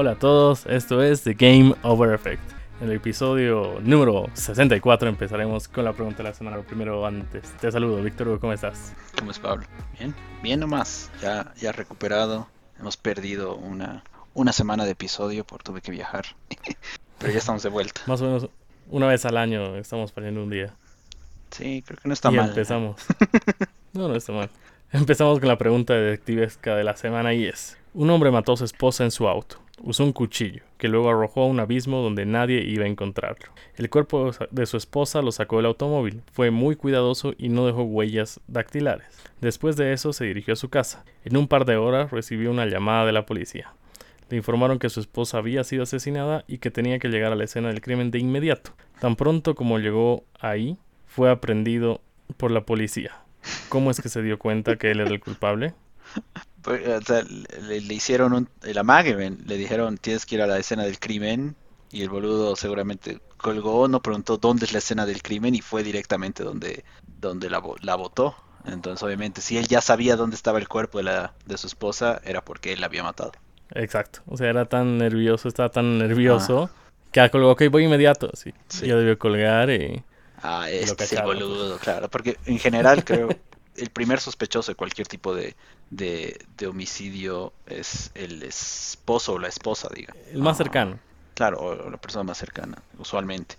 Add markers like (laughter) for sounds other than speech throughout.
Hola a todos, esto es The Game Over Effect. En el episodio número 64 empezaremos con la pregunta de la semana. Primero antes, te saludo, Víctor Hugo, ¿cómo estás? ¿Cómo es Pablo? Bien, bien nomás, ya, ya recuperado. Hemos perdido una, una semana de episodio por tuve que viajar. (laughs) Pero ya estamos de vuelta. Más o menos una vez al año estamos perdiendo un día. Sí, creo que no está y mal. empezamos. no, no está mal. Empezamos con la pregunta detectivesca de la semana y es: Un hombre mató a su esposa en su auto. Usó un cuchillo, que luego arrojó a un abismo donde nadie iba a encontrarlo. El cuerpo de su esposa lo sacó del automóvil. Fue muy cuidadoso y no dejó huellas dactilares. Después de eso se dirigió a su casa. En un par de horas recibió una llamada de la policía. Le informaron que su esposa había sido asesinada y que tenía que llegar a la escena del crimen de inmediato. Tan pronto como llegó ahí, fue aprendido por la policía. ¿Cómo es que se dio cuenta que él era el culpable? Pues, o sea, le, le hicieron un, el amague, ven. le dijeron tienes que ir a la escena del crimen y el boludo seguramente colgó, no preguntó dónde es la escena del crimen y fue directamente donde, donde la, la botó. Entonces obviamente si él ya sabía dónde estaba el cuerpo de, la, de su esposa era porque él la había matado. Exacto, o sea, era tan nervioso, estaba tan nervioso que colgó, ok, voy inmediato, sí. Sí. Ya debió colgar y... Ah, este es el cacharon, boludo, claro. Porque en general creo (laughs) el primer sospechoso de cualquier tipo de, de, de homicidio es el esposo o la esposa, diga. El más Ah, cercano. Claro, o la persona más cercana, usualmente.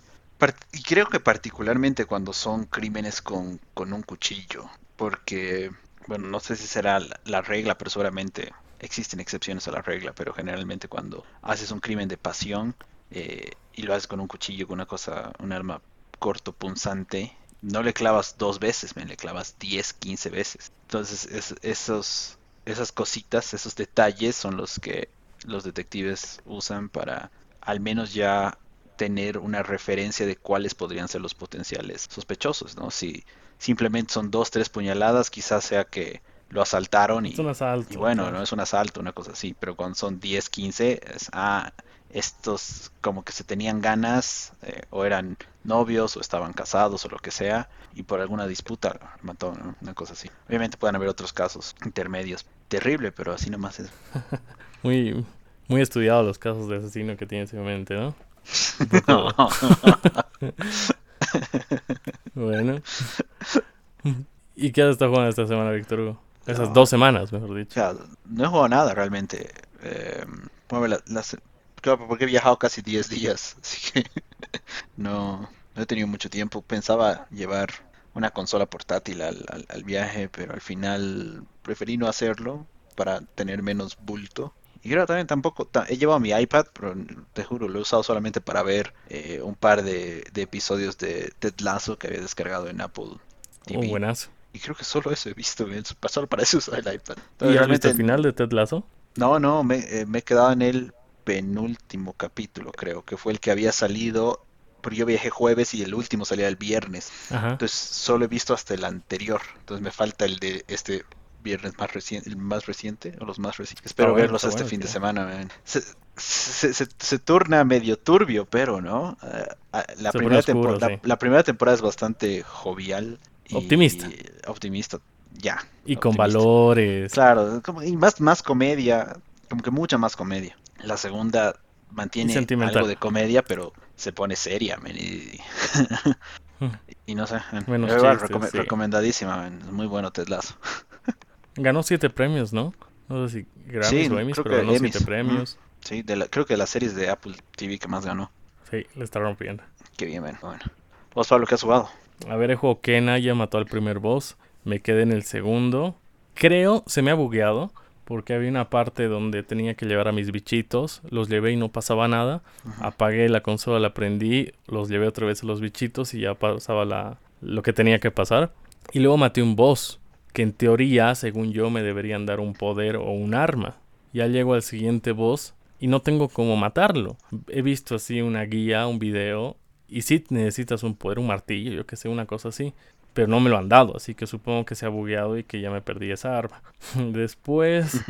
Y creo que particularmente cuando son crímenes con, con un cuchillo, porque, bueno, no sé si será la, la regla, pero seguramente existen excepciones a la regla, pero generalmente cuando haces un crimen de pasión eh, y lo haces con un cuchillo, con una cosa, un arma corto, punzante, no le clavas dos veces, men, le clavas 10, 15 veces. Entonces, es- esos, esas cositas, esos detalles son los que los detectives usan para al menos ya tener una referencia de cuáles podrían ser los potenciales sospechosos, ¿no? Si simplemente son dos, tres puñaladas, quizás sea que lo asaltaron y, Es un asalto. y bueno, claro. no es un asalto, una cosa así, pero cuando son 10, 15, es, ah, estos como que se tenían ganas, eh, o eran novios, o estaban casados, o lo que sea, y por alguna disputa mató, ¿no? Una cosa así. Obviamente pueden haber otros casos intermedios. Terrible, pero así nomás es. (laughs) Muy, muy estudiados los casos de asesino que tienes en mente, ¿no? (laughs) Poco- (laughs) Bueno. ¿Y qué has estado jugando esta semana, Víctor Hugo? Esas No. dos semanas, mejor O dicho. sea, no he jugado nada realmente. Eh, bueno, la- las- claro, porque he viajado casi 10 días, (laughs) así que no, no he tenido mucho tiempo. Pensaba llevar una consola portátil al, al- al viaje, pero al final preferí no hacerlo para tener menos bulto. Y creo también tampoco, ta- he llevado mi iPad, pero te juro, lo he usado solamente para ver eh, un par de, de episodios de Ted Lasso que había descargado en Apple Oh, TV. buenazo. Y creo que solo eso he visto, bien, solo para eso usar el iPad. ¿Y Entonces, has visto el final de Ted Lasso? no, no, me, eh, me he quedado en el penúltimo capítulo, creo, que fue el que había salido, pero yo viajé jueves y el último salía el viernes. Ajá. Entonces solo he visto hasta el anterior. Entonces me falta el de este viernes más reciente, el más reciente, o los más recientes. Espero bueno, verlos este bueno, fin de semana, man. Se, se, se- se turna medio turbio, pero, ¿no? Eh, ah, la, primera oscuro, la- primera temporada es bastante jovial y Optimista. optimista, ya. Y con valores. Claro, como- y más, más comedia, como que mucha más comedia. La segunda mantiene algo de comedia, pero se pone seria, men, y, (laughs) y no sé, chistes, recome- sí. recomendadísima, men, es muy bueno Ted Lasso. (laughs) Ganó siete premios, ¿no? No sé si Grammys Sí, o Emmys, creo pero que ganó Emmys, siete premios. Sí, de la- creo que de las series de Apple TV que más ganó. Sí, le está rompiendo. Qué bien, men, bueno. ¿Vos, Pablo, qué has jugado? A ver, el juego Kena ya mató al primer boss. Me quedé en el segundo. Creo se me ha bugueado. Porque había una parte donde tenía que llevar a mis bichitos. Los llevé y no pasaba nada. Apagué la consola, la prendí. Los llevé otra vez a los bichitos y ya pasaba la, lo que tenía que pasar. Y luego maté un boss. Que en teoría, según yo, me deberían dar un poder o un arma. Ya llego al siguiente boss y no tengo cómo matarlo. He visto así una guía, un video. Y sí necesitas un poder, un martillo, yo que sé, una cosa así. Pero no me lo han dado, así que supongo que se ha bugueado y que ya me perdí esa arma. (laughs) Después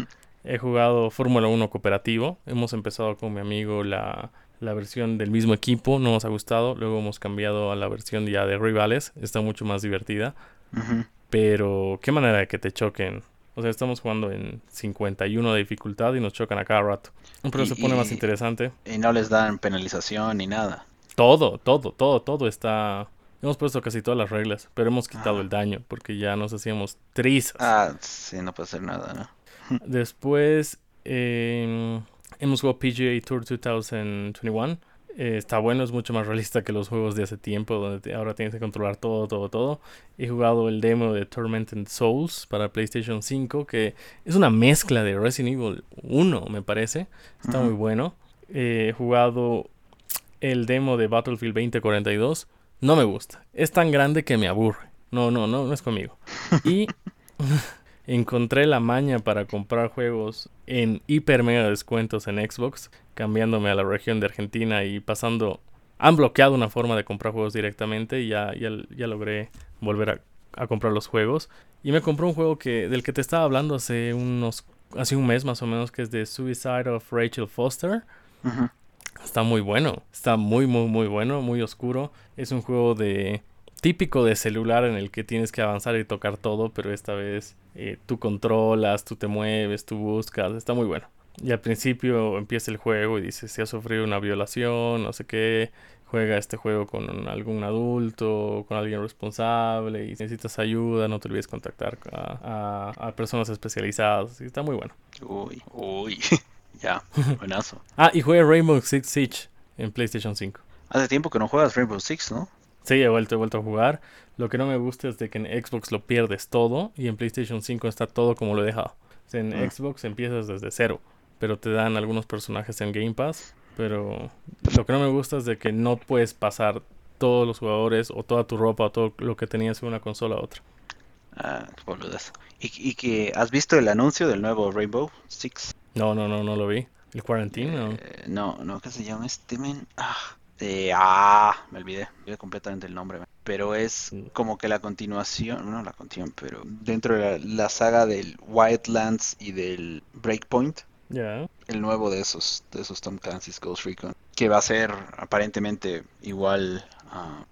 he jugado Fórmula 1 cooperativo. Hemos empezado con mi amigo la, la versión del mismo equipo, no nos ha gustado. Luego hemos cambiado a la versión ya de rivales, está mucho más divertida. Pero qué manera de que te choquen O sea, estamos jugando en 51 de dificultad y nos chocan a cada rato. Pero Y- se pone más interesante. Y no les dan penalización ni nada. Todo, todo, todo, todo está... Hemos puesto casi todas las reglas, pero hemos quitado Ah. el daño porque ya nos hacíamos trizas. Ah, sí, no puede hacer nada, ¿no? (laughs) Después eh, hemos jugado PGA Tour 2021. Eh, está bueno, es mucho más realista que los juegos de hace tiempo, donde te- ahora tienes que controlar todo, todo, todo. He jugado el demo de Tormented Souls para PlayStation 5, que es una mezcla de Resident Evil 1, me parece. Está muy bueno. Eh, he jugado el demo de Battlefield 2042. No me gusta. Es tan grande que me aburre. No, no, no, no es conmigo. Y (laughs) encontré la maña para comprar juegos en hiper mega descuentos en Xbox, cambiándome a la región de Argentina y pasando. Han bloqueado una forma de comprar juegos directamente y ya, ya, ya logré volver a, a comprar los juegos. Y me compré un juego que, del que te estaba hablando hace unos. hace un mes más o menos, que es de Suicide of Rachel Foster. Ujú. Está muy bueno. Está muy, muy, muy bueno. Muy oscuro. Es un juego de. típico de celular en el que tienes que avanzar y tocar todo. Pero esta vez eh, tú controlas, tú te mueves, tú buscas. Está muy bueno. Y al principio empieza el juego y dice si has sufrido una violación, no sé qué. Juega este juego con algún adulto, con alguien responsable. Y si necesitas ayuda, no te olvides contactar a, a- a personas especializadas. Está muy bueno. Uy, uy. (laughs) ya, (laughs) buenazo. Ah, y juega Rainbow Six Siege en PlayStation 5. Hace tiempo que no juegas Rainbow Six, ¿no? Sí, he vuelto, he vuelto a jugar. Lo que no me gusta es de que en Xbox lo pierdes todo y en PlayStation 5 está todo como lo he dejado. O sea, en Mm. Xbox empiezas desde cero, pero te dan algunos personajes en Game Pass. Pero lo que no me gusta es de que no puedes pasar todos los jugadores o toda tu ropa o todo lo que tenías en una consola a otra. Ah, qué boludez. ¿Y, y que has visto el anuncio del nuevo Rainbow Six? No, no, no, no lo vi. ¿El Quarantine? No. Eh, no, no, ¿qué se llama este men? Ah, de- ah, me olvidé, me olvidé completamente el nombre. Pero es como que la continuación, no la continuación, pero dentro de la, la saga del Wildlands y del Breakpoint, Ya. el nuevo de esos, de esos Tom Clancy's Ghost Recon, que va a ser aparentemente igual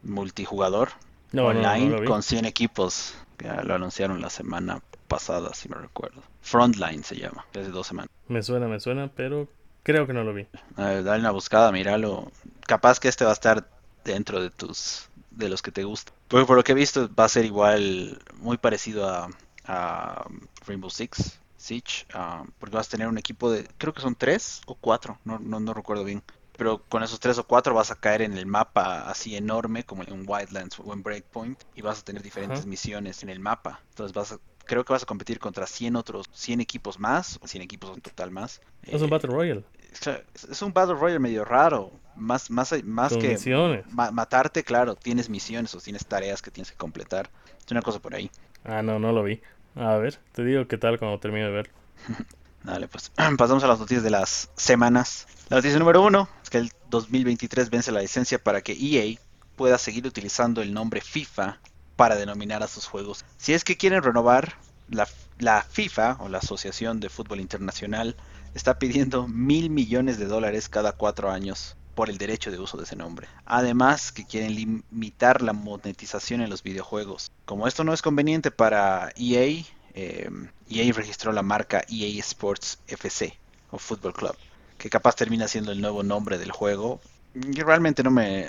multijugador, No, online no con 100 equipos. Ya lo anunciaron la semana pasada, si me recuerdo. Frontline se llama, que de dos semanas. Me suena, me suena, pero creo que no lo vi. A ver, dale una buscada, míralo. Capaz que este va a estar dentro de tus de los que te gustan. Porque por lo que he visto va a ser igual, muy parecido a, a Rainbow Six Siege, ah, porque vas a tener un equipo de, creo que son tres o cuatro, no, no, no recuerdo bien. Pero con esos tres o cuatro vas a caer en el mapa así enorme como en Wildlands o en Breakpoint y vas a tener diferentes misiones en el mapa. Entonces vas a, creo que vas a competir contra 100 otros, 100 equipos más, o 100 equipos en total más. Es un Eh, Battle Royale. es es un Battle Royale medio raro. Más, más, más Con que misiones. ma- matarte, claro, tienes misiones o tienes tareas que tienes que completar. Es una cosa por ahí. Ah, no, no lo vi. A ver, te digo qué tal cuando termine de ver. (laughs) Dale, pues (clears throat) pasamos a las noticias de las semanas. La noticia número uno es que el 2023 vence la licencia para que EA pueda seguir utilizando el nombre FIFA para denominar a sus juegos. Si es que quieren renovar, la, FIFA o la Asociación de Fútbol Internacional está pidiendo mil millones de dólares cada cuatro años por el derecho de uso de ese nombre. Además que quieren limitar la monetización en los videojuegos. Como esto no es conveniente para EA, eh, EA registró la marca EA Sports FC o Football Club, que capaz termina siendo el nuevo nombre del juego. Y realmente no me...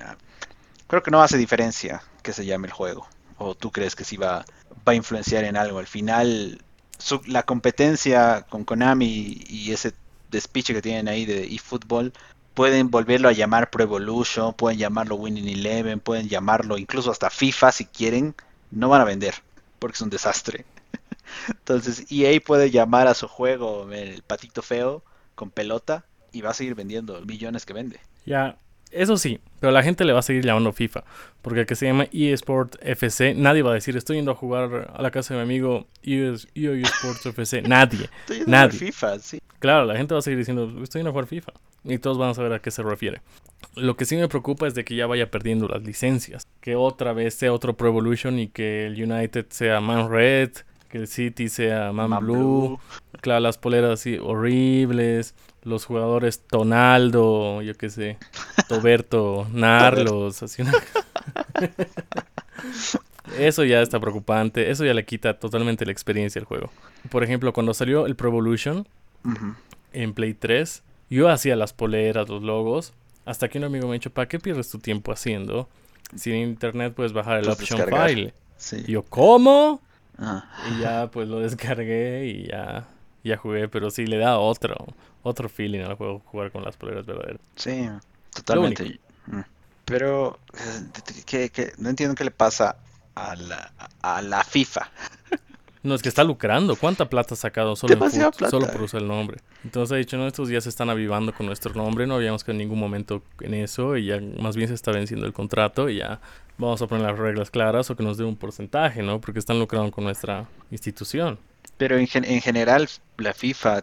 Creo que no hace diferencia que se llame el juego. ¿O tú crees que sí va, va a influenciar en algo? Al final, su- la competencia con Konami y ese despiche que tienen ahí de eFootball pueden volverlo a llamar Pro Evolution, pueden llamarlo Winning Eleven, pueden llamarlo incluso hasta FIFA si quieren, no van a vender porque es un desastre. (laughs) Entonces EA puede llamar a su juego el patito feo con pelota y va a seguir vendiendo millones que vende. Ya, eso sí, pero la gente le va a seguir llamando FIFA. Porque que se llama eSport FC, nadie va a decir, estoy yendo a jugar a la casa de mi amigo EA EA Sports FC. (laughs) Nadie. Estoy yendo Nadie. al FIFA, sí. Claro, la gente va a seguir diciendo, estoy yendo a jugar FIFA. Y todos van a saber a qué se refiere. Lo que sí me preocupa es de que ya vaya perdiendo las licencias. Que otra vez sea otro Pro Evolution y que el United sea Man Red, que el City sea Man, Man Blue. Blue. Claro, las poleras así horribles. Los jugadores Tonaldo, yo qué sé. Toberto, (laughs) Narlos, así una... (laughs) Eso ya está preocupante. Eso ya le quita totalmente la experiencia al juego. Por ejemplo, cuando salió el Pro Evolution en Play 3, yo hacía las poleras, los logos. Hasta que un amigo me ha dicho, ¿para qué pierdes tu tiempo haciendo? Si en internet puedes bajar el option file. Y yo, ¿cómo? Ah. Y ya pues lo descargué y ya, ya jugué. Pero sí le da otro, otro feeling al juego jugar con las poleras verdaderas. Sí, totalmente. Mm. Pero que, no entiendo qué le pasa a la, a la FIFA. (laughs) No, es que está lucrando. ¿Cuánta plata ha sacado solo, solo por usar el nombre? Entonces ha dicho, no, estos días se están avivando con nuestro nombre. No habíamos que en ningún momento en eso. Y ya más bien se está venciendo el contrato. Y ya vamos a poner las reglas claras o que nos dé un porcentaje, ¿no? Porque están lucrando con nuestra institución. Pero en, en general, la FIFA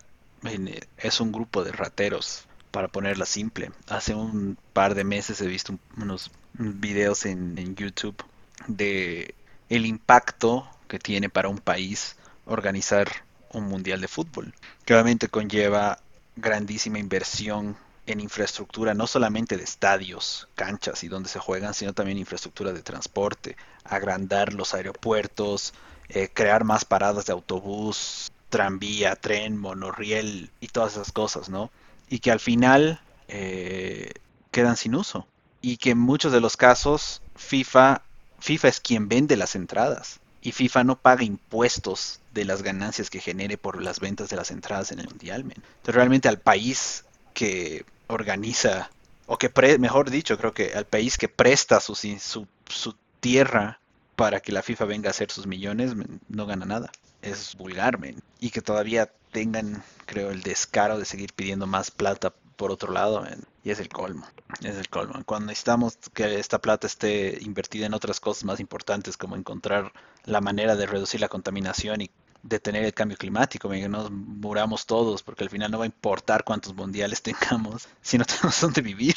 es un grupo de rateros, para ponerla simple. Hace un par de meses he visto unos videos en, en YouTube de el impacto que tiene para un país organizar un mundial de fútbol, que obviamente conlleva grandísima inversión en infraestructura, no solamente de estadios, canchas y donde se juegan, sino también infraestructura de transporte, agrandar los aeropuertos, eh, crear más paradas de autobús, tranvía, tren, monorriel y todas esas cosas, ¿no? Y que al final eh, quedan sin uso. Y que en muchos de los casos FIFA, FIFA es quien vende las entradas y FIFA no paga impuestos de las ganancias que genere por las ventas de las entradas en el mundial. Entonces realmente al país que organiza, o que, mejor dicho, creo que al país que presta su, su, su tierra para que la FIFA venga a hacer sus millones, no gana nada. Es vulgar, Y que todavía tengan, creo, el descaro de seguir pidiendo más plata por otro lado, y es el colmo, es el colmo. Cuando necesitamos que esta plata esté invertida en otras cosas más importantes, como encontrar la manera de reducir la contaminación y detener el cambio climático, que nos muramos todos, porque al final no va a importar cuántos mundiales (laughs) tengamos si no tenemos dónde vivir.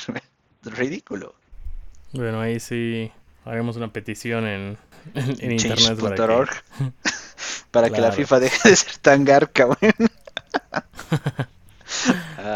Es ridículo. Bueno, ahí sí haremos una petición en, en, internet para que, (laughs) para que la FIFA deje de ser tan garca. (laughs)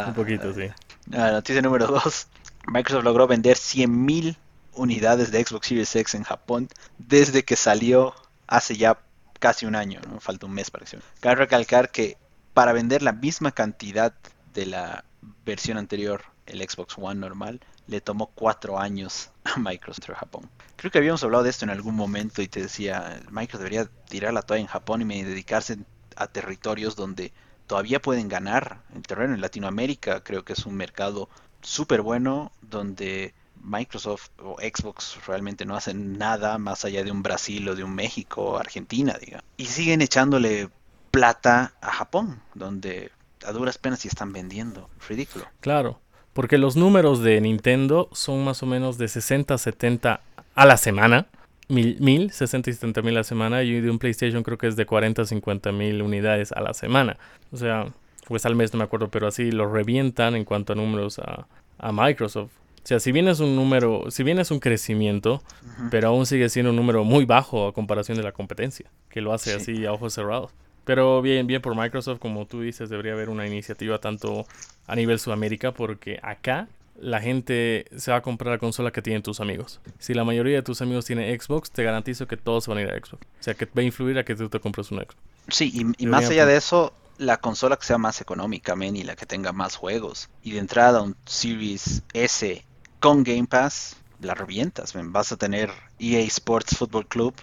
Un poquito, sí. Ah, noticia número 2. Microsoft logró vender 100.000 unidades de Xbox Series X en Japón desde que salió hace ya casi un año, ¿no? falta un mes para que Cabe recalcar que para vender la misma cantidad de la versión anterior, el Xbox One normal, le tomó cuatro años a Microsoft en Japón. Creo que habíamos hablado de esto en algún momento y te decía, Microsoft debería tirar la toalla en Japón y dedicarse a territorios donde todavía pueden ganar el terreno. En Latinoamérica creo que es un mercado súper bueno donde Microsoft o Xbox realmente no hacen nada más allá de un Brasil o de un México o Argentina, diga. Y siguen echándole plata a Japón, donde a duras penas sí están vendiendo. Ridículo. Claro, porque los números de Nintendo son más o menos de 60 a 70 a la semana mil, mil, 60 y 70 mil a la semana y de un PlayStation creo que es de 40 a 50 mil unidades a la semana. O sea, pues al mes no me acuerdo, pero así lo revientan en cuanto a números a Microsoft. O sea, si bien es un número, si bien es un crecimiento, pero aún sigue siendo un número muy bajo a comparación de la competencia, que lo hace así a ojos cerrados. Pero bien, bien por Microsoft, como tú dices, debería haber una iniciativa tanto a nivel Sudamérica, porque acá la gente se va a comprar la consola que tienen tus amigos. Si la mayoría de tus amigos tienen Xbox, te garantizo que todos van a ir a Xbox. O sea, que va a influir a que tú te compres un Xbox. Sí, y, más allá de eso, la consola que sea más económica, men, y la que tenga más juegos. Y de entrada, un Series S con Game Pass, la revientas. Vas a tener EA Sports Football Club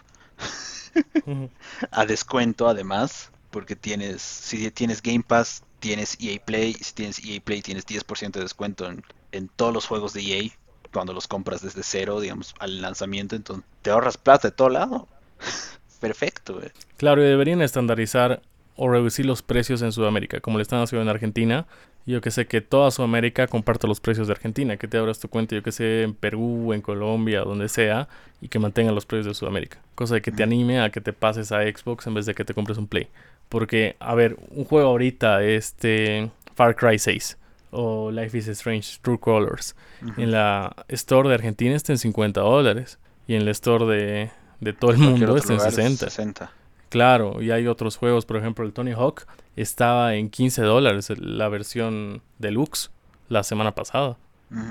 (laughs) a descuento, además, porque tienes, si tienes Game Pass, tienes EA Play. Si tienes EA Play, tienes 10% de descuento en en todos los juegos de EA cuando los compras desde cero, digamos, al lanzamiento, entonces te ahorras plata de todo lado. (laughs) Perfecto, Claro, y deberían estandarizar o reducir los precios en Sudamérica, como le están haciendo en Argentina. Yo que sé que toda Sudamérica comparte los precios de Argentina, que te abras tu cuenta, yo que sé, en Perú, en Colombia, donde sea, y que mantengan los precios de Sudamérica. Cosa de que te anime a que te pases a Xbox en vez de que te compres un Play. Porque, a ver, un juego ahorita, este Far Cry 6, o Life is Strange True Colors. En la store de Argentina está en 50 dólares y en la store de, de todo el mundo está en 60. Claro, y hay otros juegos, por ejemplo, el Tony Hawk estaba en 15 dólares, la versión deluxe, la semana pasada.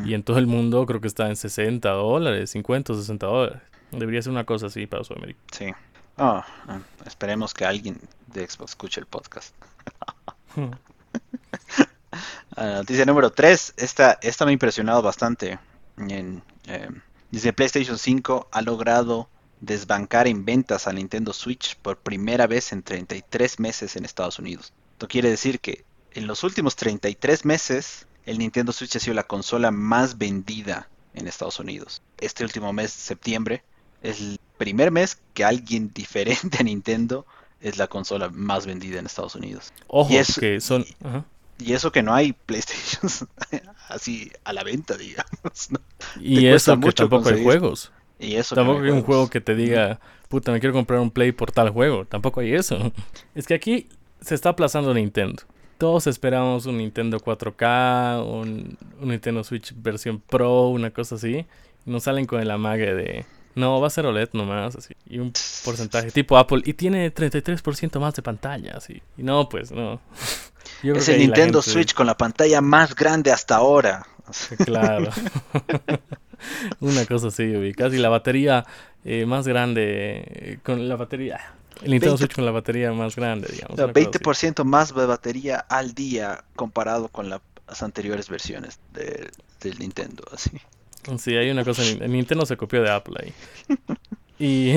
Y en todo el mundo creo que está en 60 dólares, 50 o 60 dólares. Debería ser una cosa así para Sudamérica. Sí. Oh, ah, esperemos que alguien de Xbox escuche el podcast. (laughs) (laughs) Ah, noticia número 3. Esta, esta me ha impresionado bastante. En, eh, dice PlayStation 5 ha logrado desbancar en ventas a Nintendo Switch por primera vez en 33 meses en Estados Unidos. Esto quiere decir que en los últimos 33 meses el Nintendo Switch ha sido la consola más vendida en Estados Unidos. Este último mes, septiembre, es el primer mes que alguien (laughs) diferente a Nintendo es la consola más vendida en Estados Unidos. Ojo, Y que son... y- ajá. Y eso que no hay PlayStation (laughs) así a la venta, digamos. ¿no? Y eso que mucho tampoco hay conseguir. juegos. Y eso que no Tampoco hay un juego que te diga, puta, me quiero comprar un Play por tal juego. Tampoco hay eso. (laughs) Es que aquí se está aplazando Nintendo. Todos esperamos un Nintendo 4K, un, un Nintendo Switch versión Pro, una cosa así. Y nos salen con el amague de, no, va a ser OLED nomás, así. Y un porcentaje tipo Apple. Y tiene 33% más de pantalla, así. Y no, pues, no. (laughs) Yo Es el Nintendo gente- Switch con la pantalla más grande hasta ahora. Claro. (laughs) (laughs) Una cosa así, vi. Casi la batería eh, más grande. eh, con la batería. El Nintendo 20 Switch con la batería más grande, digamos. O sea, una cosa así. 20% más de batería al día comparado con las anteriores versiones de- del Nintendo. Así. Sí, hay una cosa. El (laughs) Nintendo se copió de Apple ahí. (laughs) Y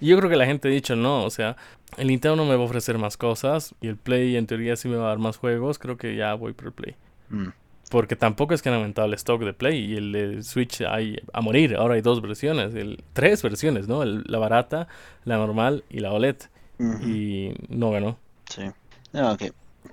y yo creo que la gente ha dicho no. O sea, el Nintendo no me va a ofrecer más cosas. Y el Play, en teoría, sí me va a dar más juegos. Creo que ya voy por el Play. Mm. Porque tampoco es que han aumentado el stock de Play y el de Switch hay a morir. Ahora hay dos versiones, el, tres versiones, ¿no? El- la barata, la normal y la OLED. Y no ganó. Sí. No, ok.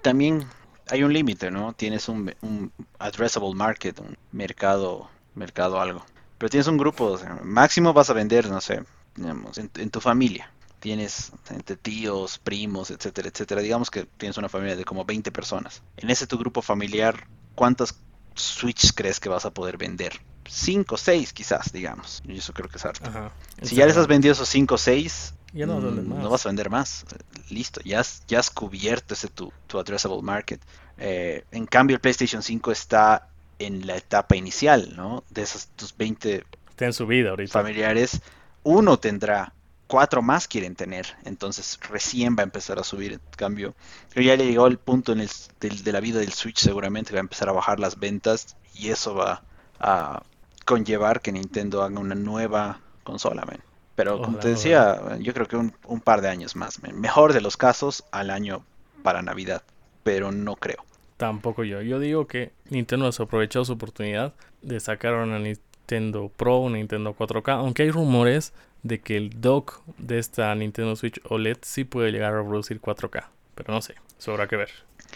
También hay un límite, ¿no? Tienes un, un addressable market, un mercado, mercado algo. Pero tienes un grupo, o sea, máximo vas a vender, no sé, digamos, en, en tu familia. Tienes entre tíos, primos, etcétera, etcétera. Digamos que tienes una familia de como 20 personas. En ese tu grupo familiar, ¿cuántas Switch crees que vas a poder vender? 5, 6 quizás, digamos. Y eso creo que es harto. Ajá. Si ya les has vendido esos 5 o 6, Ya no vas a vender mm, no vas a vender más. Listo, ya has, ya has cubierto ese tu, tu addressable market. Eh, en cambio, el PlayStation 5 está en la etapa inicial, ¿no? De esos tus 20 Está en su vida ahorita. familiares, uno tendrá, cuatro más quieren tener, entonces recién va a empezar a subir. En cambio, creo ya le llegó el punto en el, de la vida del Switch, seguramente que va a empezar a bajar las ventas y eso va a conllevar que Nintendo haga una nueva consola, man. Pero como te decía, yo creo que un, un par de años más, man. Mejor de los casos al año para Navidad, pero no creo. Tampoco yo. Yo digo que Nintendo desaprovechó su oportunidad de sacar una Nintendo Pro, una Nintendo 4K. Aunque hay rumores de que el dock de esta Nintendo Switch OLED sí puede llegar a producir 4K. Pero no sé, eso habrá que ver.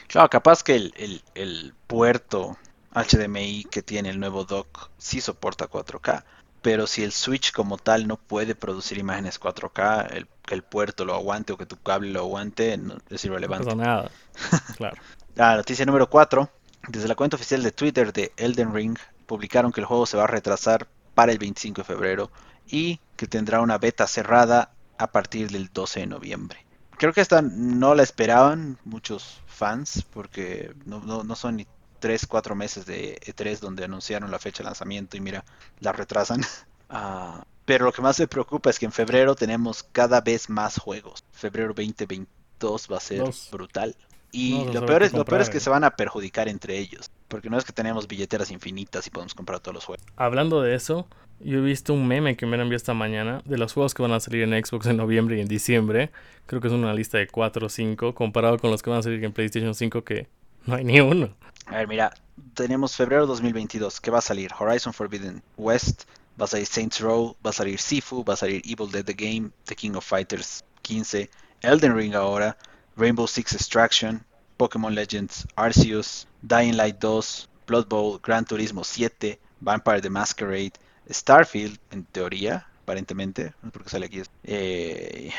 Claro, capaz que el, el- el puerto HDMI que tiene el nuevo dock sí soporta 4K, pero si el Switch como tal no puede producir imágenes 4K, el, que el puerto lo aguante o que tu cable lo aguante no es No irrelevante. pasa nada. (laughs) claro. La noticia número 4. Desde la cuenta oficial de Twitter de Elden Ring publicaron que el juego se va a retrasar para el 25 de febrero y que tendrá una beta cerrada a partir del 12 de noviembre. Creo que esta no la esperaban muchos fans porque no, no- no son ni 3, 4 meses de E3 donde anunciaron la fecha de lanzamiento y mira, la retrasan. Ah, pero lo que más me preocupa es que en febrero tenemos cada vez más juegos. Febrero 2022 va a ser Dos. brutal. Y No, lo peor, es, lo peor es que eh. se van a perjudicar entre ellos. Porque no es que tenemos billeteras infinitas y podemos comprar todos los juegos. Hablando de eso, yo he visto un meme que me envió esta mañana de los juegos que van a salir en Xbox en noviembre y en diciembre. Creo que es una lista de 4 o 5 comparado con los que van a salir en PlayStation 5 que no hay ni uno. A ver, mira, tenemos febrero 2022. ¿Qué va a salir? Horizon Forbidden West, va a salir Saints Row, va a salir Sifu, va a salir Evil Dead The Game, The King of Fighters 15, Elden Ring ahora, Rainbow Six Extraction, Pokémon Legends Arceus, Dying Light 2, Blood Bowl, Gran Turismo 7, Vampire the Masquerade, Starfield, en teoría, aparentemente, no sé por qué sale aquí. Eh,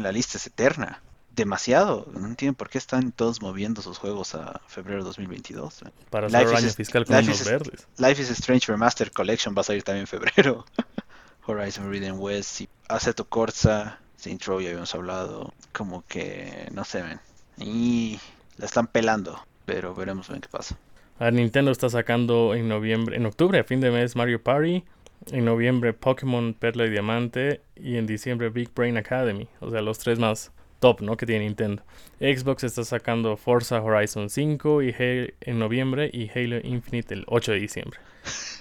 la lista es eterna. Demasiado. No entiendo por qué están todos moviendo sus juegos a febrero 2022. Para Life is año fiscal con Life unos is- verdes. Life is Strange Remastered Collection va a salir también en febrero. (laughs) Horizon Forbidden West, y Assetto Corsa, Saints Row ya habíamos hablado. Como que, no sé, ven. Y la están pelando, pero veremos ven qué pasa. A Nintendo está sacando en noviembre, en octubre, a fin de mes, Mario Party. En noviembre Pokémon Perla y Diamante. Y en diciembre Big Brain Academy. O sea, los tres más top, ¿no? Que tiene Nintendo. Xbox está sacando Forza Horizon 5 y en noviembre y Halo Infinite el 8 de diciembre.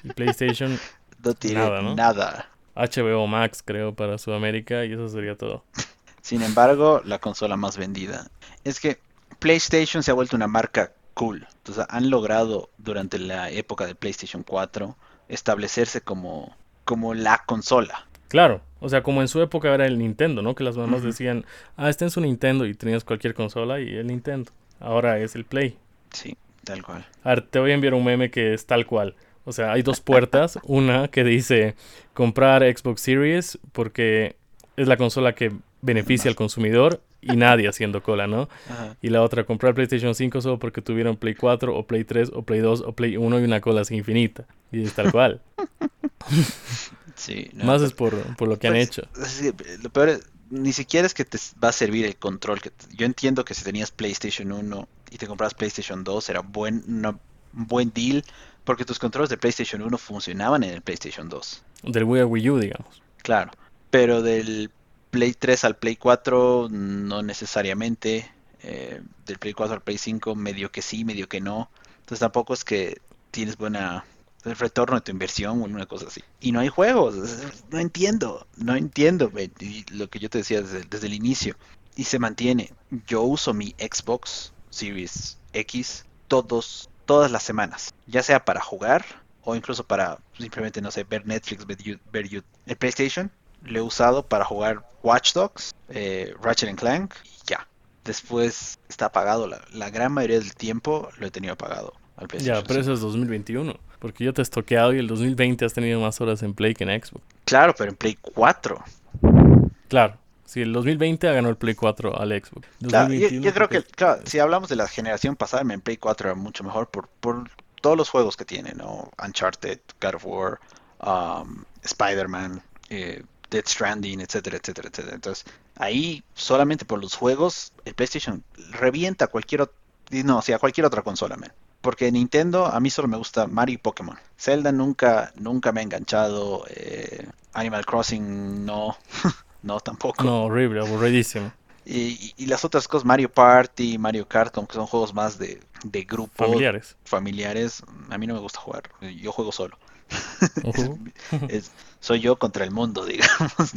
Y (laughs) PlayStation no tiene nada, ¿no? nada. HBO Max creo para Sudamérica y eso sería todo. Sin embargo, la consola más vendida. Es que PlayStation se ha vuelto una marca cool. Entonces han logrado durante la época de PlayStation 4 establecerse como, como la consola. Claro, o sea, como en su época era el Nintendo, ¿no? Que las mamás decían, ah, este es su Nintendo y tenías cualquier consola y el Nintendo. Ahora es el Play. Sí, tal cual. A ver, te voy a enviar un meme que es tal cual. O sea, hay dos puertas. (laughs) una que dice comprar Xbox Series porque es la consola que beneficia al consumidor y nadie haciendo cola, ¿no? Y la otra, comprar PlayStation 5 solo porque tuvieron Play 4 o Play 3 o Play 2 o Play 1 y una cola así infinita. Y es tal cual. (laughs) sí. Más es por, lo que han pues, hecho. lo peor es, ni siquiera es que te va a servir el control. Que yo entiendo que si tenías PlayStation 1 y te compras PlayStation 2 era buen, un buen deal porque tus controles de PlayStation 1 funcionaban en el PlayStation 2. Del Wii a Wii U, digamos. Claro. Pero del Play 3 al Play 4 no necesariamente. Eh, del Play 4 al Play 5 medio que sí, medio que no. Entonces tampoco es que tienes buena el retorno de tu inversión o una cosa así. Y no hay juegos. No entiendo. No entiendo lo que yo te decía desde, desde el inicio. Y se mantiene. Yo uso mi Xbox Series X todos, todas las semanas. Ya sea para jugar o incluso para simplemente, no sé, ver Netflix, ver, ver El PlayStation lo he usado para jugar Watch Dogs, eh, Ratchet and Clank y ya. Después está apagado. La, gran mayoría del tiempo lo he tenido apagado. Al ya, pero eso es 2021. Porque yo te he estoqueado y el 2020 has tenido más horas en Play que en Xbox. Claro, pero en Play 4. Claro. Si el 2020 ganó el Play 4 al Xbox. yo, creo que, claro, si hablamos de la generación pasada, en Play 4 era mucho mejor por, por todos los juegos que tiene, ¿no? Uncharted, God of War, um, Spider-Man, eh, Dead Stranding, etcétera, etcétera, etcétera. Entonces, ahí solamente por los juegos, el PlayStation revienta cualquier no, o sea, cualquier otra consola, man. Porque Nintendo a mí solo me gusta Mario y Pokémon. Zelda nunca, nunca me ha enganchado. Eh, Animal Crossing no, (laughs) no tampoco. No, horrible, aburridísimo. Y, y, las otras cosas, Mario Party, Mario Kart, como que son juegos más de, de grupo. Familiares. Familiares. A mí no me gusta jugar. Yo juego solo. (laughs) soy yo contra el mundo, (laughs) digamos.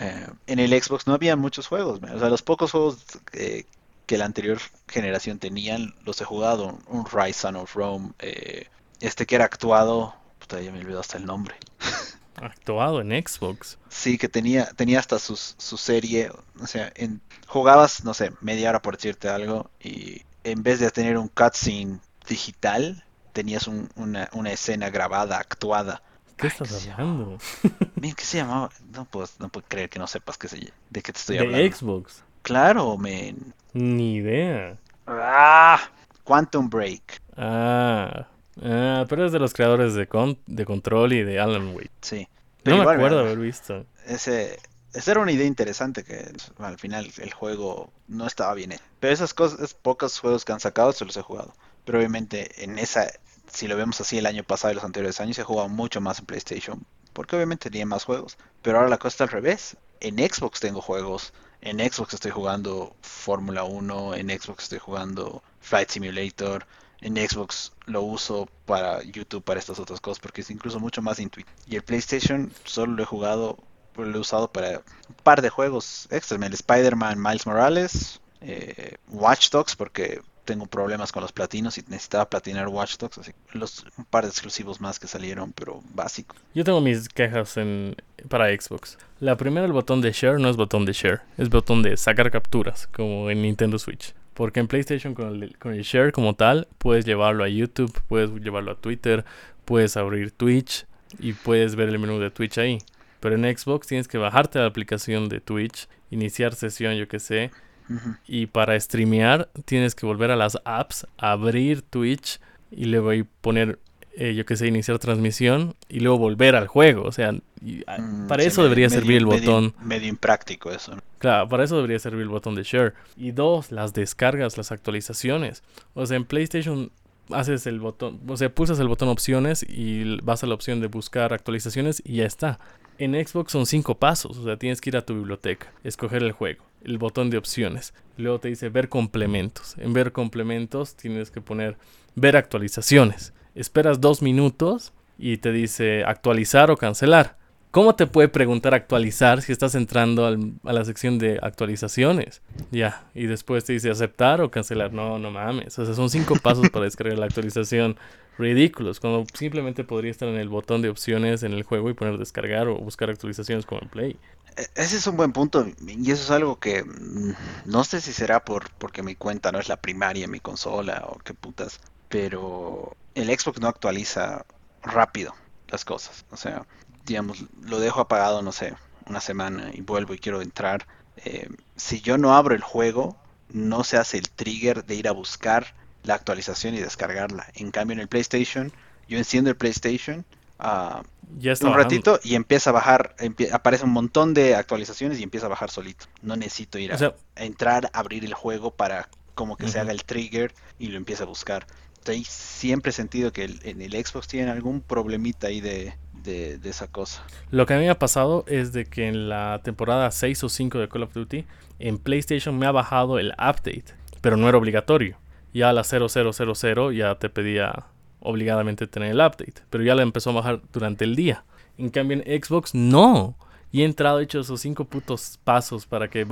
Eh, en el Xbox no había muchos juegos. O sea, los pocos juegos eh, que la anterior generación tenían, los he jugado. Un Rise Son of Rome. Eh, este que era actuado. Puta, ya me olvidó hasta el nombre. (laughs) Actuado en Xbox. Sí, que tenía, tenía hasta su, su serie. O sea, en, jugabas, no sé, media hora por decirte algo. Y en vez de tener un cutscene digital, tenías una, una, escena grabada, actuada. ¿Qué estás hablando? (laughs) ¿Qué se llamaba? No puedo, no puedo creer que no sepas qué se, de qué te estoy hablando. De Xbox. Claro, men. Ni idea. Ah, Quantum Break. Ah, ah pero es de los creadores de, de Control y de Alan Wake. Sí. no me acuerdo haber visto. Ese, esa era una idea interesante que al final el juego no estaba bien. Pero esas cosas, pocos juegos que han sacado se los he jugado. Pero obviamente en esa si lo vemos así el año pasado y los anteriores años, se jugado mucho más en PlayStation, porque obviamente tenía más juegos. Pero ahora la cosa está al revés. En Xbox tengo juegos. En Xbox estoy jugando Fórmula 1, en Xbox estoy jugando Flight Simulator, en Xbox lo uso para YouTube, para estas otras cosas, porque es incluso mucho más intuitivo. Y el PlayStation solo lo he jugado, lo he usado para un par de juegos extras, el Spider-Man, Miles Morales, eh, Watch Dogs, porque tengo problemas con los platinos y necesitaba platinar Watch Dogs, así los un par de exclusivos más que salieron, pero básico. Yo tengo mis quejas en para Xbox. La primera el botón de share no es botón de share, es botón de sacar capturas, como en Nintendo Switch. Porque en PlayStation con el, con el share como tal, puedes llevarlo a YouTube, puedes llevarlo a Twitter, puedes abrir Twitch y puedes ver el menú de Twitch ahí. Pero en Xbox tienes que bajarte la aplicación de Twitch, iniciar sesión, yo que sé, y para streamear tienes que volver a las apps, abrir Twitch y luego ahí poner, eh, yo que sé, iniciar transmisión y luego volver al juego. O sea, ah, mm, para eso debería servir el botón. Medio impráctico eso. Claro, para eso debería servir el botón de share. Y dos, las descargas, las actualizaciones. O sea, en PlayStation haces el botón, o sea, pulsas el botón opciones y vas a la opción de buscar actualizaciones y ya está. En Xbox son cinco pasos, o sea, tienes que ir a tu biblioteca, escoger el juego, el botón de opciones, luego te dice ver complementos. En ver complementos tienes que poner ver actualizaciones. Esperas dos minutos y te dice actualizar o cancelar. ¿Cómo te puede preguntar actualizar si estás entrando a la sección de actualizaciones? Ya, y después te dice aceptar o cancelar. No, no mames. O sea, son cinco (laughs) pasos para descargar la actualización. Ridículos. Cuando simplemente podría estar en el botón de opciones en el juego y poner descargar o buscar actualizaciones como en Play. E, ese es un buen punto y eso es algo que mm, no sé si será por porque mi cuenta no es la primaria en mi consola o qué putas, pero el Xbox no actualiza rápido las cosas. O sea, digamos, lo dejo apagado, no sé, una semana y vuelvo y quiero entrar. Eh, si yo no abro el juego, no se hace el trigger de ir a buscar la actualización y descargarla. En cambio, en el PlayStation, yo enciendo el PlayStation uh, un ratito y empieza a bajar, aparece un montón de actualizaciones y empieza a bajar solito. No necesito ir a, entrar, abrir el juego para como que se haga el trigger y lo empiece a buscar. Entonces, siempre he sentido que en el Xbox tienen algún problemita ahí de, de, esa cosa. Lo que a mí me ha pasado es de que en la temporada 6 o 5 de Call of Duty, en PlayStation me ha bajado el update, pero no era obligatorio. Ya a la 0000 ya te pedía obligadamente tener el update, pero ya le empezó a bajar durante el día. En cambio en Xbox no. Y he entrado, he hecho esos cinco putos pasos para que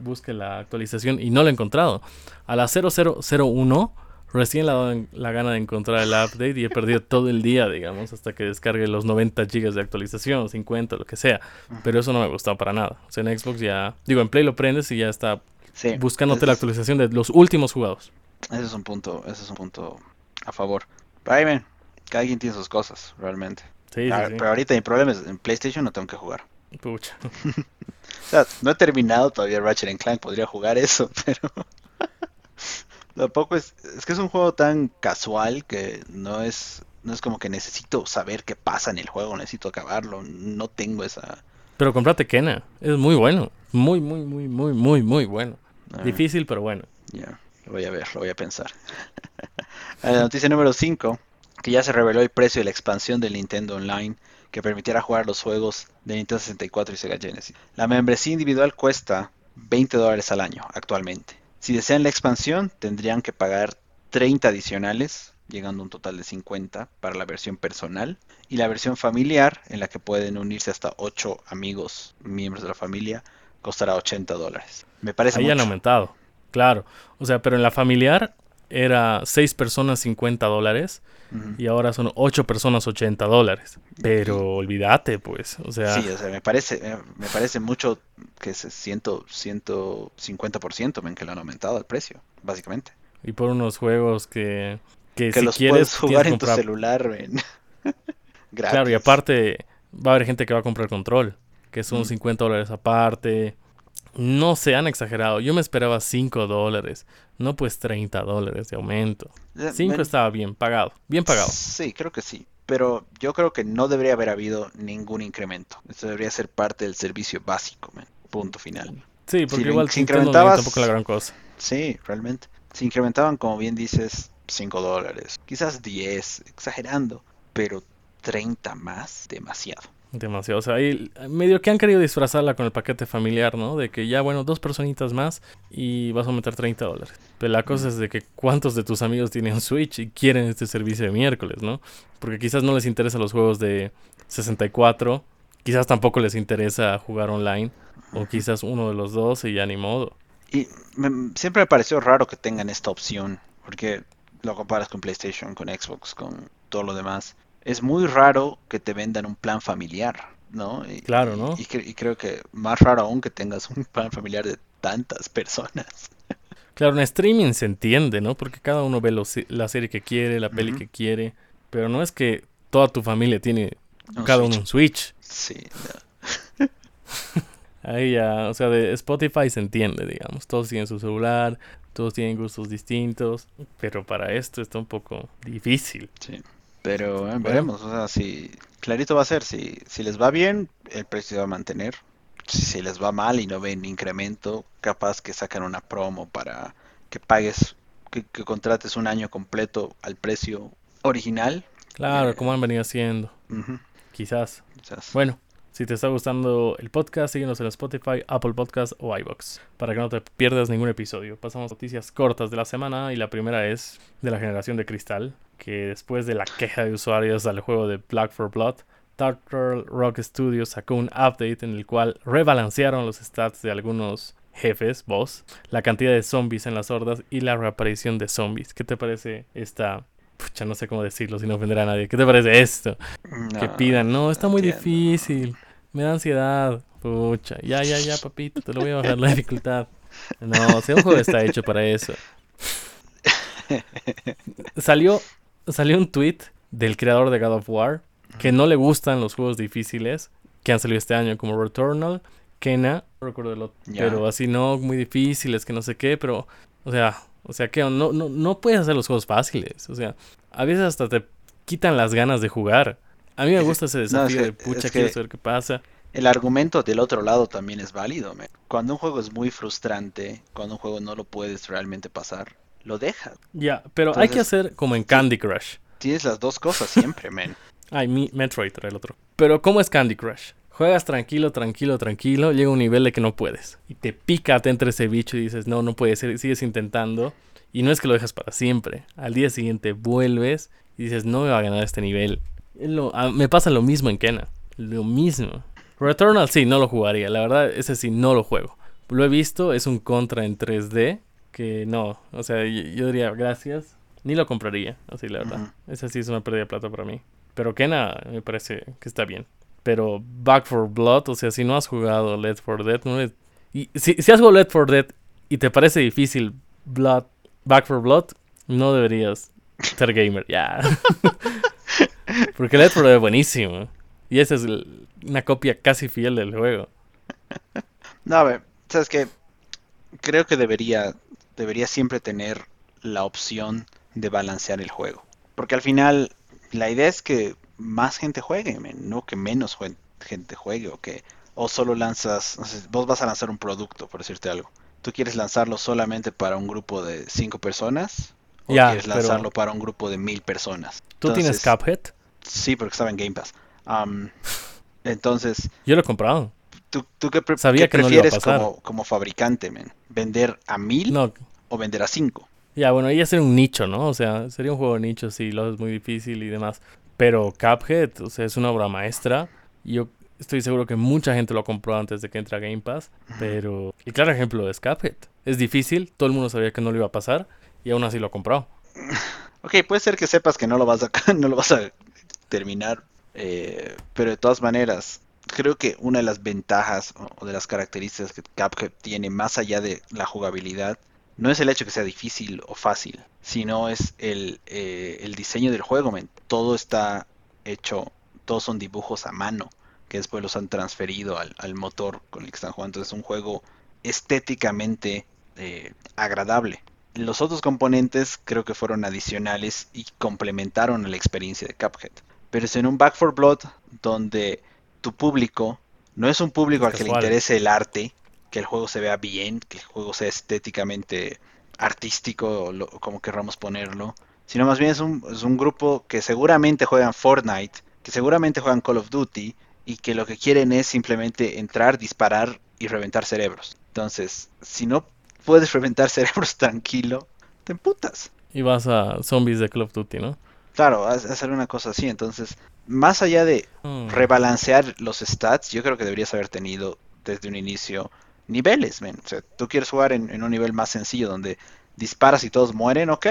busque la actualización y no lo he encontrado. A la 0001 Recién la la gana de encontrar el update y he perdido todo el día, digamos, hasta que descargue los 90 GB de actualización, 50, lo que sea. Pero eso no me ha gustado para nada. O sea, en Xbox ya, digo, en Play lo prendes y ya está buscándote la actualización de los últimos jugados. Ese es un punto, ese es un punto a favor. Pero cada quien tiene sus cosas, realmente. Sí, sí, Pero ahorita mi problema es en PlayStation no tengo que jugar. Pucha. (laughs) o sea, no he terminado todavía Ratchet Clank, podría jugar eso, (laughs) pero Tampoco es, es que es un juego tan casual que no es, no es como que necesito saber qué pasa en el juego, necesito acabarlo, no tengo esa... Pero comprate Kena, es muy bueno, muy, muy, muy, muy, muy, muy bueno. Ah. Difícil, pero bueno. Ya, lo voy a ver, lo voy a pensar. (laughs) la noticia número 5, que ya se reveló el precio de la expansión del Nintendo Online que permitiera jugar los juegos de Nintendo 64 y Sega Genesis. La membresía individual cuesta 20 dólares al año actualmente. Si desean la expansión, tendrían que pagar 30 adicionales, llegando a un total de 50 para la versión personal. Y la versión familiar, en la que pueden unirse hasta 8 amigos, miembros de la familia, costará 80 dólares. Me parece Ahí han aumentado, claro. O sea, pero en la familiar era 6 personas 50 dólares y ahora son 8 personas 80 dólares. Pero olvídate, pues. O sea... Sí, o sea, me parece, eh, me parece mucho que es 100, 150% ven que lo han aumentado el precio, básicamente. Y por unos juegos que, que, si los quieres puedes jugar en tu celular, ven. (laughs) claro, y aparte va a haber gente que va a comprar control, que son 50 dólares aparte. No se han exagerado. Yo me esperaba 5 dólares. No pues 30 dólares de aumento. 5 eh, estaba bien pagado. Bien pagado. Sí, creo que sí. Pero yo creo que no debería haber habido ningún incremento. Esto debería ser parte del servicio básico, punto final. Sí, porque igual si incrementabas, tampoco la gran cosa. Sí, realmente. Si incrementaban, como bien dices, 5 dólares, quizás 10, exagerando, pero 30 más, demasiado. Demasiado. O sea, ahí medio que han querido disfrazarla con el paquete familiar, ¿no? De que ya, bueno, dos personitas más y vas a meter 30 dólares. Pero la cosa es de que cuántos de tus amigos tienen Switch y quieren este servicio de miércoles, ¿no? Porque quizás no les interesan los juegos de 64, quizás tampoco les interesa jugar online, o quizás uno de los dos y ya ni modo. Y siempre me pareció raro que tengan esta opción, porque lo comparas con PlayStation, con Xbox, con todo lo demás es muy raro que te vendan un plan familiar, ¿no? Y, claro, ¿no? Y, creo que más raro aún que tengas un plan familiar de tantas personas. (laughs) Claro, en streaming se entiende, ¿no? Porque cada uno ve la serie que quiere, la peli que quiere, pero no es que toda tu familia tiene cada uno un Switch. Sí. (laughs) Ahí ya, o sea, de Spotify se entiende, digamos. Todos tienen su celular, todos tienen gustos distintos, pero para esto está un poco difícil. Sí. Pero eh, veremos, o sea, si clarito va a ser, si, si les va bien, el precio va a mantener. Si les va mal y no ven incremento, capaz que sacan una promo para que pagues que, que contrates un año completo al precio original. Claro, Eh, como han venido haciendo. Quizás. quizás. Bueno, si te está gustando el podcast, síguenos en Spotify, Apple Podcast o iBox para que no te pierdas ningún episodio. Pasamos a noticias cortas de la semana y la primera es de la generación de cristal, que después de la queja de usuarios al juego de Black for Blood, Turtle Rock Studios sacó un update en el cual rebalancearon los stats de algunos jefes, boss, la cantidad de zombies en las hordas y la reaparición de zombies. ¿Qué te parece esta... Pucha, no sé cómo decirlo sin ofender a nadie. ¿Qué te parece esto? que pidan, no, está muy entiendo. difícil, me da ansiedad, pucha, ya, ya, ya, papito, te lo voy a bajar la dificultad. No, si un juego está hecho para eso. (laughs) Salió, salió un tweet del creador de God of War que no le gustan los juegos difíciles que han salido este año, como Returnal, Kena, no recuerdo el otro, Ya. pero así no, muy difíciles, que no sé qué, pero, o sea, o sea, que no, no, no puedes hacer los juegos fáciles, o sea, a veces hasta te quitan las ganas de jugar. A mí me gusta ese No, es desafío que- de pucha, es quiero saber qué pasa. El argumento del otro lado también es válido, men. Cuando un juego es muy frustrante, cuando un juego no lo puedes realmente pasar, lo dejas. Ya, pero hay que hacer como en Candy Crush. Tienes las dos cosas siempre, men. (laughs) Ay, mi Metroid era el otro. Pero ¿cómo es Candy Crush? Juegas tranquilo, tranquilo, tranquilo, llega un nivel de que no puedes. Y te pica, te entra ese bicho y dices, no, no puede ser, sigues intentando. Y no es que lo dejas para siempre. Al día siguiente vuelves y dices, no me va a ganar este nivel. Lo- me pasa lo mismo en Kena. Lo mismo. Returnal sí, no lo jugaría. La verdad, ese sí, no lo juego. Lo he visto, es un contra en 3D. Que no, o sea, yo, yo diría gracias. Ni lo compraría, así la verdad. Ujú. Ese sí es una pérdida de plata para mí. Pero Kena me parece que está bien. Pero Back for Blood, o sea, si no has jugado Left 4 Dead, no es- y si, si has jugado Left 4 Dead y te parece difícil Blood, Back for Blood, no deberías ser gamer, ya. (laughs) Porque Left 4 Dead es buenísimo. Y esa es una copia casi fiel del juego. No, a ver, sabes que creo que debería, debería siempre tener la opción de balancear el juego. Porque al final la idea es que más gente juegue, no que menos jue- gente juegue o que o solo lanzas, no sé, vos vas a lanzar un producto, por decirte algo. ¿Tú quieres lanzarlo solamente para un grupo de cinco personas? ¿O quieres pero- lanzarlo para un grupo de mil personas? ¿Tú tienes Cuphead? Sí, porque estaba en Game Pass. (laughs) Entonces, Yo lo he comprado. ¿Tú, tú qué, pre- Sabía qué que no le iba a prefieres pasar. como, como fabricante, men? ¿Vender a mil No, o vender a cinco? Ya, bueno, ya sería un nicho, ¿no? O sea, sería un juego de nicho si lo haces muy difícil y demás. Pero Cuphead, o sea, es una obra maestra. Yo estoy seguro que mucha gente lo compró antes de que entre a Game Pass. Pero el claro ejemplo es Cuphead. Es difícil, todo el mundo sabía que no lo iba a pasar. Y aún así lo compró. (laughs) Ok, puede ser que sepas que no lo vas a, (laughs) no lo vas a terminar, eh, pero de todas maneras, creo que una de las ventajas o- de las características que Cuphead tiene, más allá de la jugabilidad, no es el hecho que sea difícil o fácil, sino es el, eh, diseño del juego. Todo está hecho, todos son dibujos a mano, que después los han transferido al, al motor con el que están jugando. Entonces es un juego estéticamente eh, agradable. Los otros componentes creo que fueron adicionales y complementaron a la experiencia de Cuphead. Pero es en un Back for Blood donde tu público no es un público al que le interese el arte, que el juego se vea bien, que el juego sea estéticamente artístico, o lo- como querramos ponerlo, sino más bien es un, es un grupo que seguramente juegan Fortnite, que seguramente juegan Call of Duty y que lo que quieren es simplemente entrar, disparar y reventar cerebros. Entonces, si no puedes reventar (laughs) cerebros tranquilo, te emputas. Y vas a zombies de Call of Duty, ¿no? Claro, hacer una cosa así. Entonces, más allá de Mm. rebalancear los stats, yo creo que deberías haber tenido desde un inicio niveles, men. O sea, tú quieres jugar en, en un nivel más sencillo donde disparas y todos mueren, ok,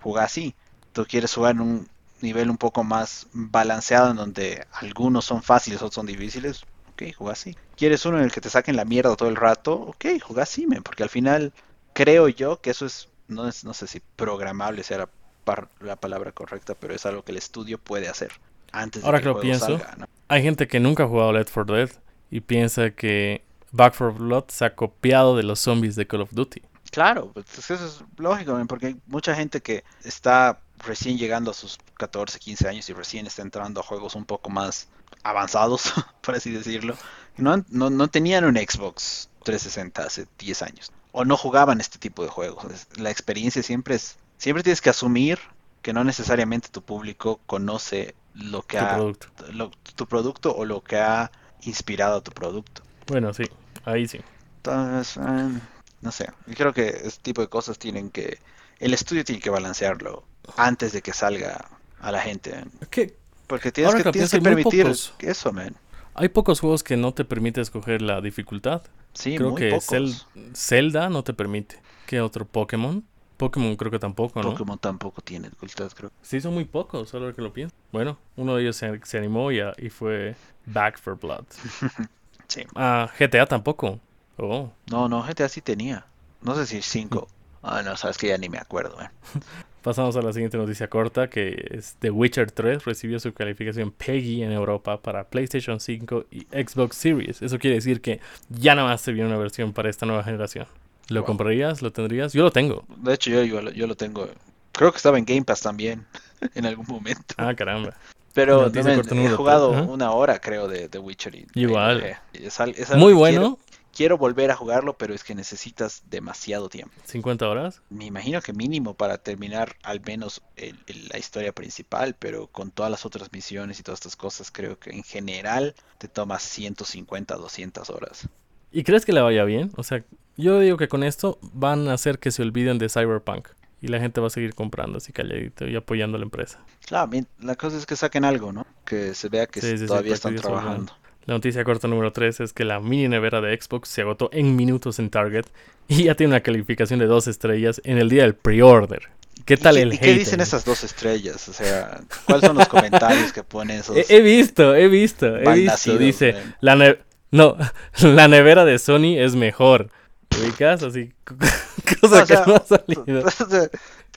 juega así. Tú quieres jugar en un nivel un poco más balanceado en donde algunos son fáciles, otros son difíciles, ok, juega así. ¿Quieres uno en el que te saquen la mierda todo el rato? Ok, juega así, men, porque al final creo yo que eso es, no, es, no sé si programable sea la, par- la palabra correcta, pero es algo que el estudio puede hacer antes de Ahora que que el lo pienso, salga, ¿no? Hay gente que nunca ha jugado Left 4 Dead y piensa que Back 4 Blood se ha copiado de los zombies de Call of Duty. Claro, pues eso es lógico, porque hay mucha gente que está recién llegando a sus 14, 15 años y recién está entrando a juegos un poco más avanzados, (laughs) por así decirlo. No, no, no tenían un Xbox 360 hace 10 años. o no jugaban este tipo de juegos. La experiencia siempre es, siempre tienes que asumir que no necesariamente tu público conoce lo que Tu ha, producto. lo- tu producto o lo que ha inspirado a tu producto. Bueno, sí, ahí sí. Entonces, eh, no sé, yo creo que este tipo de cosas tienen que, el estudio tiene que balancearlo antes de que salga a la gente. ¿Qué? Porque tienes Ahora que, tienes permitir pocos. eso, man. Hay pocos juegos que no te permite escoger la dificultad. Sí, creo muy que pocos. Zel- Zelda no te permite. ¿Qué otro Pokémon? Pokémon creo que tampoco, ¿no? Pokémon tampoco tiene dificultad, creo. Sí, son muy pocos, solo que lo pienso. Bueno, uno de ellos se, se animó y, a- y fue Back for Blood. (laughs) Sí. Ah, GTA tampoco. Oh, No, no, GTA sí tenía. No sé si 5. Ah, no, sabes que ya ni me acuerdo, man. (laughs) Pasamos a la siguiente noticia corta, que es The Witcher 3 recibió su calificación PEGI en Europa para PlayStation 5 y Xbox Series. Eso quiere decir que ya nada más se viene una versión para esta nueva generación. ¿Lo Wow. comprarías? ¿Lo tendrías? Yo lo tengo. De hecho, yo, yo, lo- yo lo tengo. Creo que estaba en Game Pass también, (laughs) en algún momento. Ah, caramba. Pero corta he jugado ajá. una hora, creo, de, de Witcher. Y, Igual. eh, es es Muy bueno. Quiero, quiero volver a jugarlo, pero es que necesitas demasiado tiempo. 50 horas. Me imagino que mínimo para terminar al menos el- el- la historia principal, pero con todas las otras misiones y todas estas cosas, creo que en general te tomas 150, 200 horas. ¿Y crees que le vaya bien? O sea, yo digo que con esto van a hacer que se olviden de Cyberpunk. Y la gente va a seguir comprando así calladito y apoyando a la empresa. Claro, bien, la cosa es que saquen algo, ¿no? Que se vea que Sí, sí, sí, todavía están trabajando. La noticia corta número 3 es que la mini nevera de Xbox se agotó en minutos en Target y ya tiene una calificación de dos estrellas en el día del pre-order. ¿Qué tal ¿Y el y qué dicen esas dos estrellas? O sea, ¿cuáles son los comentarios que ponen (laughs) esos? He, he visto, he visto, he visto. Dice, man. la ne- no, (laughs) la nevera de Sony es mejor. ¿Ubicas? Así, (laughs) cosa O sea, que no ha salido. (laughs) o sea,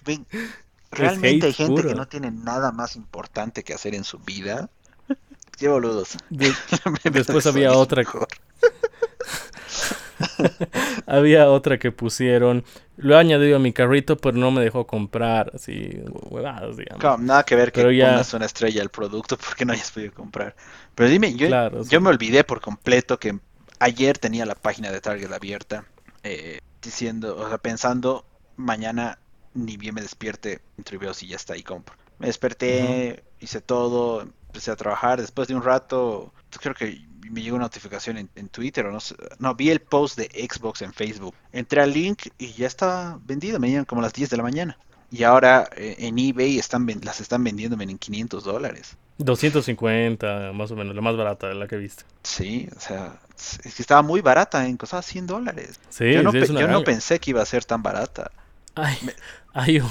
ven, realmente hay gente que no tiene nada más importante que hacer en su vida. Qué boludos. De- Después de había otra-. (laughs) Había otra que pusieron, lo he añadido a mi carrito, pero no me dejó comprar. Así, huevadas, digamos. Claro, nada que ver que Pero ya- pongas una estrella al producto (laughs) porque no hayas podido comprar. Pero dime, yo, Claro, yo sí. me olvidé por completo que ayer tenía la página de Target abierta, eh, diciendo, o sea, pensando, mañana ni bien me despierte, entro y veo si ya está y compro. Me desperté, hice todo, empecé a trabajar, después de un rato, creo que me llegó una notificación en, en Twitter o no sé, no, vi el post de Xbox en Facebook. Entré al link y ya estaba vendido, me llegan como a las 10 de la mañana. Y ahora eh, en eBay están, las están vendiéndome en 500 dólares. 250, más o menos, la más barata de la que viste. Sí, o sea, es que estaba muy barata, en costaba 100 dólares. Sí, yo no, sí, pe- es una yo no pensé que iba a ser tan barata. Hay, hay un,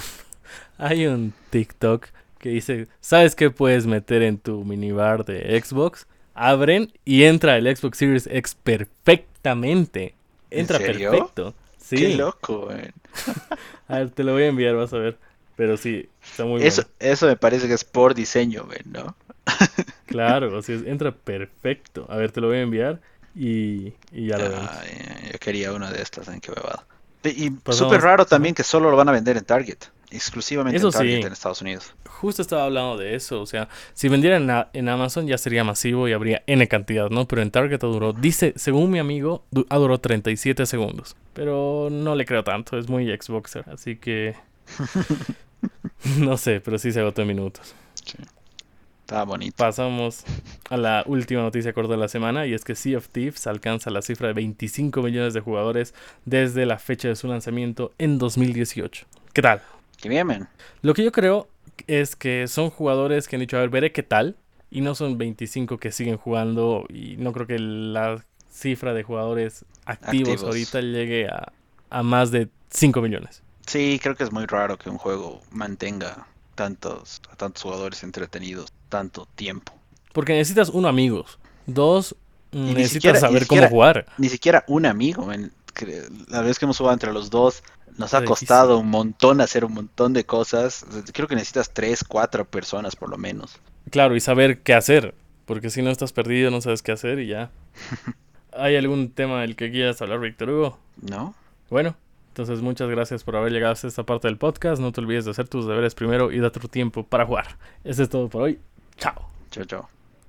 hay un TikTok que dice, ¿sabes qué puedes meter en tu minibar de Xbox? Abren y entra el Xbox Series X perfectamente. ¿En Entra serio? perfecto. Sí. Qué loco, man. (laughs) A ver, te lo voy a enviar, vas a ver. Pero sí, está muy Eso, bueno. eso me parece que es por diseño, man, ¿no? (laughs) Claro, así es, entra perfecto. A ver, te lo voy a enviar y, y ya lo vemos. Ay, yo quería uno de estas, en qué bebado. Y súper raro también que solo lo van a vender en Target, exclusivamente Eso en Target sí. en Estados Unidos. Justo estaba hablando de eso, o sea, si vendieran en, Amazon ya sería masivo y habría N cantidad, ¿no? Pero en Target duró, dice, según mi amigo, ha durado 37 segundos. Pero no le creo tanto, es muy Xboxer, así que... (laughs) no sé, pero sí se agotó en minutos. Estaba bonito. Pasamos a la última noticia corta de la semana y es que Sea of Thieves alcanza la cifra de 25 millones de jugadores desde la fecha de su lanzamiento en 2018. ¿Qué tal? Qué bien, man. Lo que yo creo es que son jugadores que han dicho, a ver, veré qué tal. Y no son 25 que siguen jugando. Y no creo que la cifra de jugadores activos, Activos. ahorita llegue a, a más de 5 millones. Sí, creo que es muy raro que un juego mantenga tantos, a tantos jugadores entretenidos tanto tiempo. Porque necesitas, uno, amigos. Dos, necesitas siquiera- saber siquiera- cómo jugar. Ni siquiera un amigo, man. La vez que hemos jugado entre los dos, nos ha difícil. costado un montón hacer un montón de cosas. Creo que necesitas tres, cuatro personas por lo menos. Claro, y saber qué hacer. Porque si no estás perdido, no sabes qué hacer y ya. (laughs) ¿Hay algún tema del que quieras hablar, Víctor Hugo? ¿No? Bueno, entonces muchas gracias por haber llegado hasta esta parte del podcast. No te olvides de hacer tus deberes primero y date tu tiempo para jugar. Eso es todo por hoy. Chao. Chao, chao.